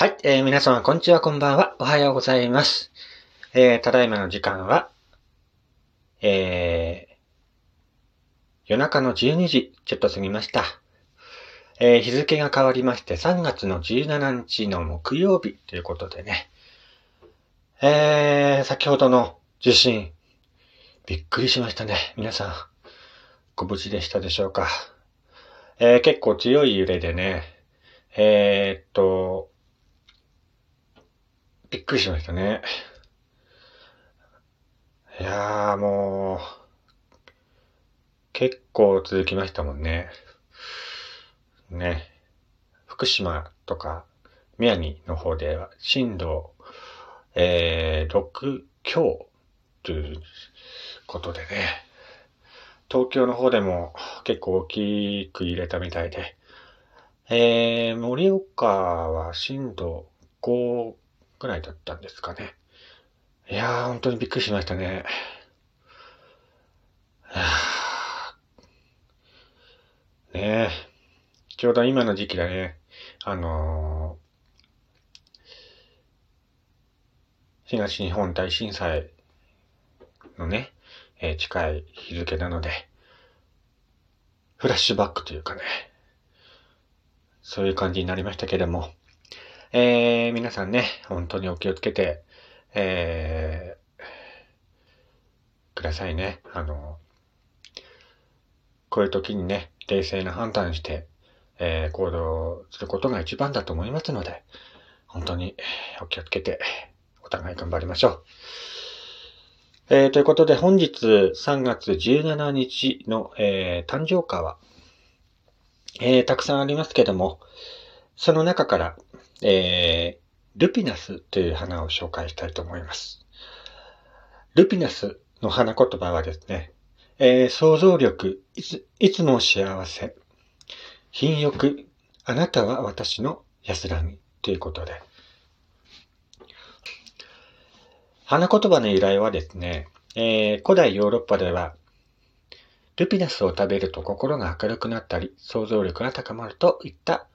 はい、えー、皆様、こんにちは、こんばんは。おはようございます。えー、ただいまの時間は、えー、夜中の12時、ちょっと過ぎました。えー、日付が変わりまして、3月の17日の木曜日ということでね、えー、先ほどの地震、びっくりしましたね。皆さん、ご無事でしたでしょうか？えー、結構強い揺れでね、えー、っと、びっくりしましたね。いやーもう、結構続きましたもんね。ね。福島とか宮城の方では震度、えー、6強ということでね。東京の方でも結構大きく揺れたみたいで。えー、盛岡は震度5ぐらいだったんですかね。いやー、本当にびっくりしましたね。ねえ。ちょうど今の時期だね。あのー、東日本大震災のね、えー近い日付なので、フラッシュバックというかね、そういう感じになりましたけれども、えー、皆さんね、本当にお気をつけて、えー、くださいね。あの、こういう時にね、冷静な判断して、えー、行動することが一番だと思いますので、本当にお気をつけて、お互い頑張りましょう。えー、ということで、本日3月17日の、えー、誕生花は、えー、たくさんありますけども、その中から、えー、ルピナスという花を紹介したいと思います。ルピナスの花言葉はですね、えー想像力いつ、いつも幸せ、品欲、あなたは私の安らぎということで、花言葉の由来はですね、えー古代ヨーロッパでは、ルピナスを食べると心が明るくなったり、想像力が高まるといった、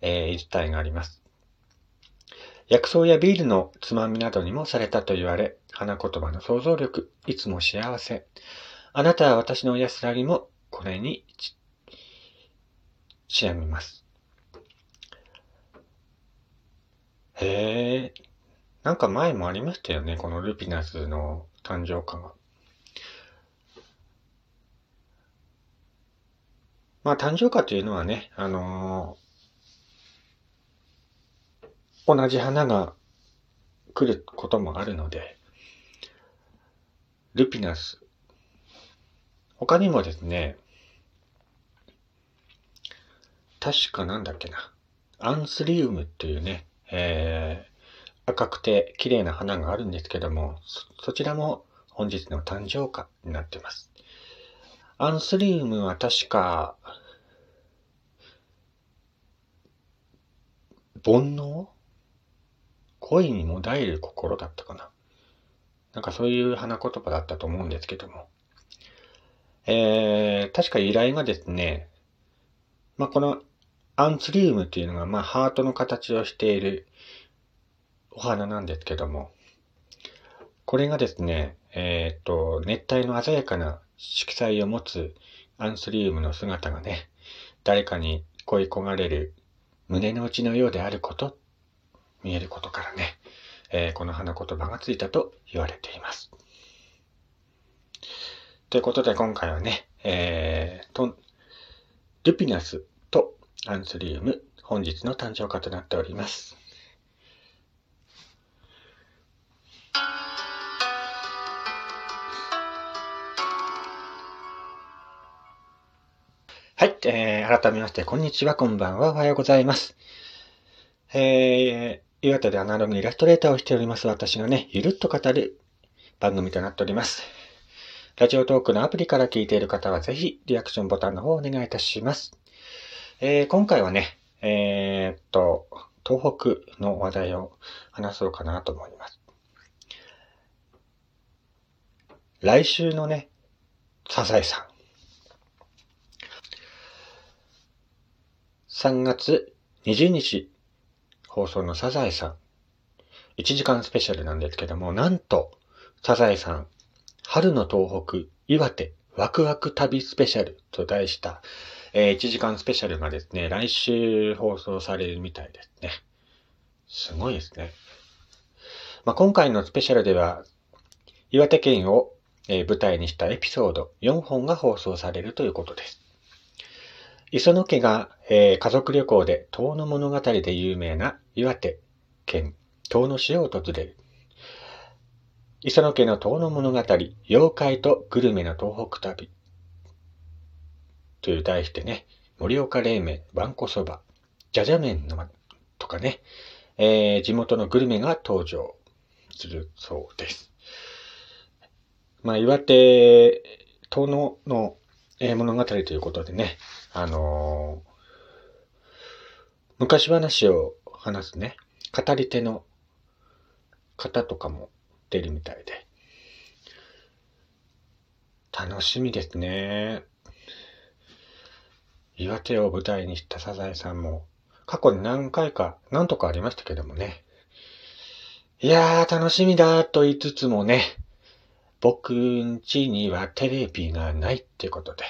えー言いがあります。薬草やビールのつまみなどにもされたと言われ、花言葉の想像力、いつも幸せ。あなたは私の安らぎもこれにち、ちなみます。へえ、なんか前もありましたよね、このルピナスの誕生花が。まあ誕生花というのはね、あのー同じ花が来ることもあるので、ルピナス。他にもですね、確かなんだっけな、アンスリウムというね、えー、赤くて綺麗な花があるんですけども、そそちらも本日の誕生花になっています。アンスリウムは確か、煩悩？恋にもだえる心だったかな。なんかそういう花言葉だったと思うんですけども。えー、確か由来がですね、まあ、このアンツリウムっていうのが、まあ、ハートの形をしているお花なんですけども、これがですね、えっ、と、熱帯の鮮やかな色彩を持つアンスリウムの姿がね、誰かに恋焦がれる胸の内のようであること、見えることからね、えーこの花言葉がついたと言われています。ということで今回はね、えー、と、ルピナスとアンスリウム、本日の誕生花となっております。はい、えー、改めまして、こんにちは、こんばんは、おはようございます。えー、岩手でアナログイラストレーターをしております私がね、ゆるっと語る番組となっております。ラジオトークのアプリから聞いている方はぜひリアクションボタンの方をお願いいたします。えー、今回はね、えー、っと、東北の話題を話そうかなと思います。来週のね、サザエさん。3月20日放送のサザエさん。1時間スペシャルなんですけども、なんと、サザエさん、春の東北、岩手、ワクワク旅スペシャルと題した、えー、1時間スペシャルがですね、来週放送されるみたいですね。すごいですね。まあ、今回のスペシャルでは、岩手県を、え、舞台にしたエピソード4本が放送されるということです。磯野家が、えー、家族旅行で遠野物語で有名な岩手県遠野市を訪れる。磯野家の遠野物語、妖怪とグルメの東北旅。という題してね、盛岡冷麺、わんこそば、じゃじゃ麺のとかね、えー、地元のグルメが登場するそうです。まあ、岩手、遠野の、えー、物語ということでね、あのー、昔話を話すね、語り手の方とかも出るみたいで。楽しみですね。岩手を舞台にしたサザエさんも、過去に何回か、何とかありましたけどもね。いやー、楽しみだと言いつつもね、僕ん家にはテレビがないってことで。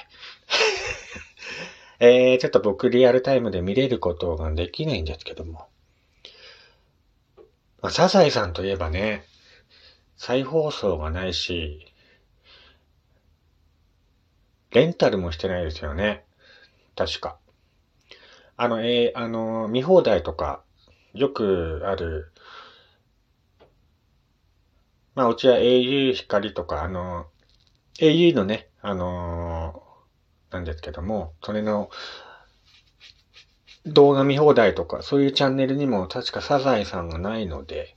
えー、ちょっと僕リアルタイムで見れることができないんですけども。まあ、サザエさんといえばね、再放送がないし、レンタルもしてないですよね。確か。あの、えー、あの、見放題とか、よくある、まあ、うちは au 光とか、あの、au のね、あの、なんですけども、それの、動画見放題とか、そういうチャンネルにも確かサザエさんがないので、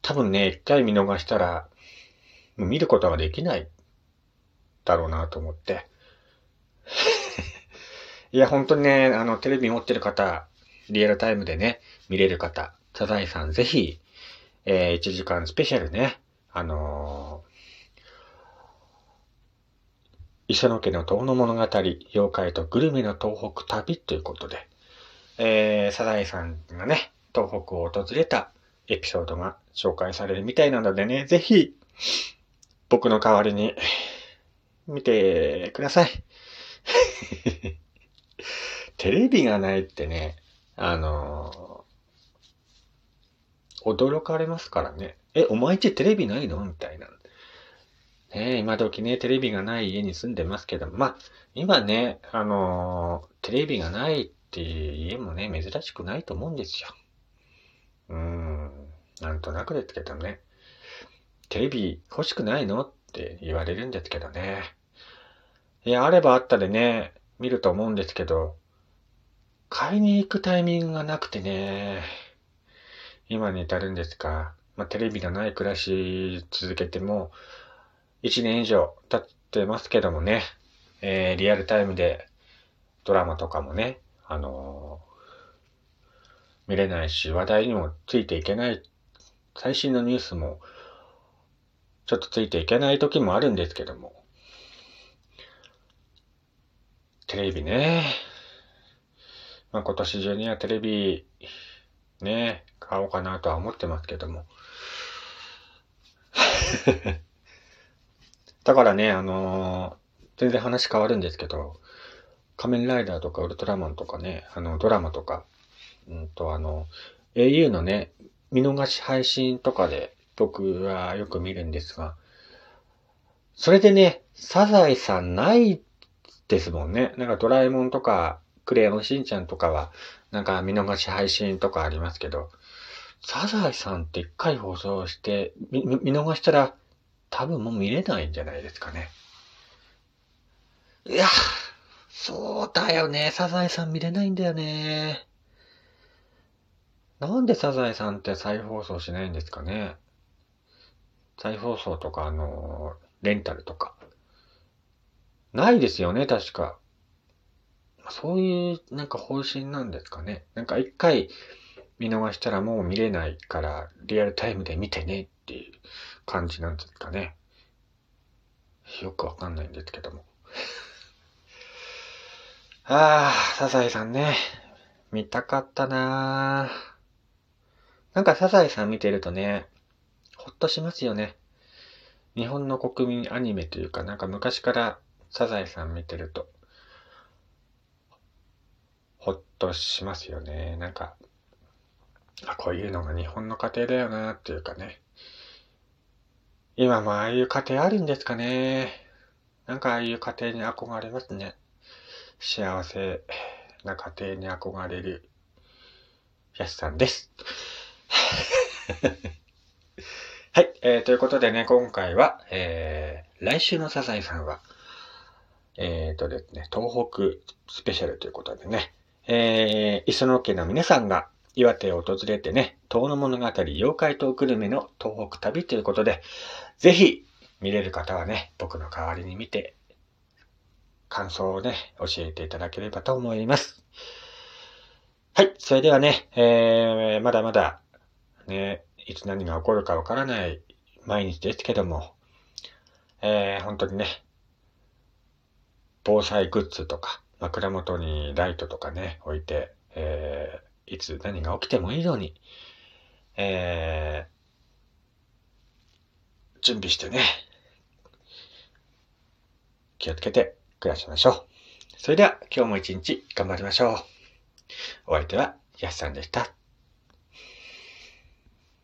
多分ね、一回見逃したら、見ることができないだろうなと思って。いや、本当にね、あの、テレビ持ってる方、リアルタイムでね、見れる方、サザエさんぜひ、えー、1時間スペシャルね、あのー、磯野家の遠野物語、妖怪とグルメの東北旅ということで、えー、サザエさんがね、東北を訪れたエピソードが紹介されるみたいなのでね、ぜひ、僕の代わりに、見てください。テレビがないってね、あのー、驚かれますからね。え、お前んちテレビないの？みたいな。ね今時ね、テレビがない家に住んでますけど、まあ、今ね、あのー、テレビがないっていう家もね、珍しくないと思うんですよ。うーん。なんとなくですけどね。テレビ欲しくないのって言われるんですけどね。いや、あればあったでね、見ると思うんですけど、買いに行くタイミングがなくてね、今に至るんですか。まあ、テレビがない暮らし続けても、1年以上経ってますけどもね、えー、リアルタイムでドラマとかもね、あの見れないし、話題にもついていけない、最新のニュースも、ちょっとついていけない時もあるんですけども。テレビね。まあ今年中にはテレビ、ね、買おうかなとは思ってますけども。だからね、あのー、全然話変わるんですけど、仮面ライダーとかウルトラマンとかね、あの、ドラマとか、うんと、あの、au のね、見逃し配信とかで僕はよく見るんですが、それでね、サザエさんないですもんね。なんかドラえもんとか、クレヨンしんちゃんとかは、なんか見逃し配信とかありますけど、サザエさんって一回放送して見、見逃したら多分もう見れないんじゃないですかね。いや、そうだよね。サザエさん見れないんだよね。なんでサザエさんって再放送しないんですかね再放送とか、あの、レンタルとか。ないですよね、確か。そういう、なんか方針なんですかね。なんか一回見逃したらもう見れないから、リアルタイムで見てねっていう感じなんですかね。よくわかんないんですけども。ああ、サザエさんね。見たかったなぁ。なんかサザエさん見てるとね、ほっとしますよね。日本の国民アニメというか、なんか昔からサザエさん見てると、ほっとしますよね。なんか、あ、こういうのが日本の家庭だよな、っていうかね。今もああいう家庭あるんですかね。なんかああいう家庭に憧れますね。幸せな家庭に憧れる、やすさんです。はい、えー、ということでね、今回は、えー、来週のサザエさんは、えーとですね、東北スペシャルということでね、えー、磯野家の皆さんが岩手を訪れてね、遠野物語妖怪島グルメの東北旅ということで、ぜひ見れる方はね、僕の代わりに見て、感想をね、教えていただければと思います。はい、それではね、えー、まだまだ、ね、いつ何が起こるかわからない毎日ですけども、えー、本当にね、防災グッズとか、枕元にライトとかね、置いて、えー、いつ何が起きてもいいように、えー、準備してね、気をつけて暮らしましょう。それでは今日も一日頑張りましょう。お相手はやすさんでした。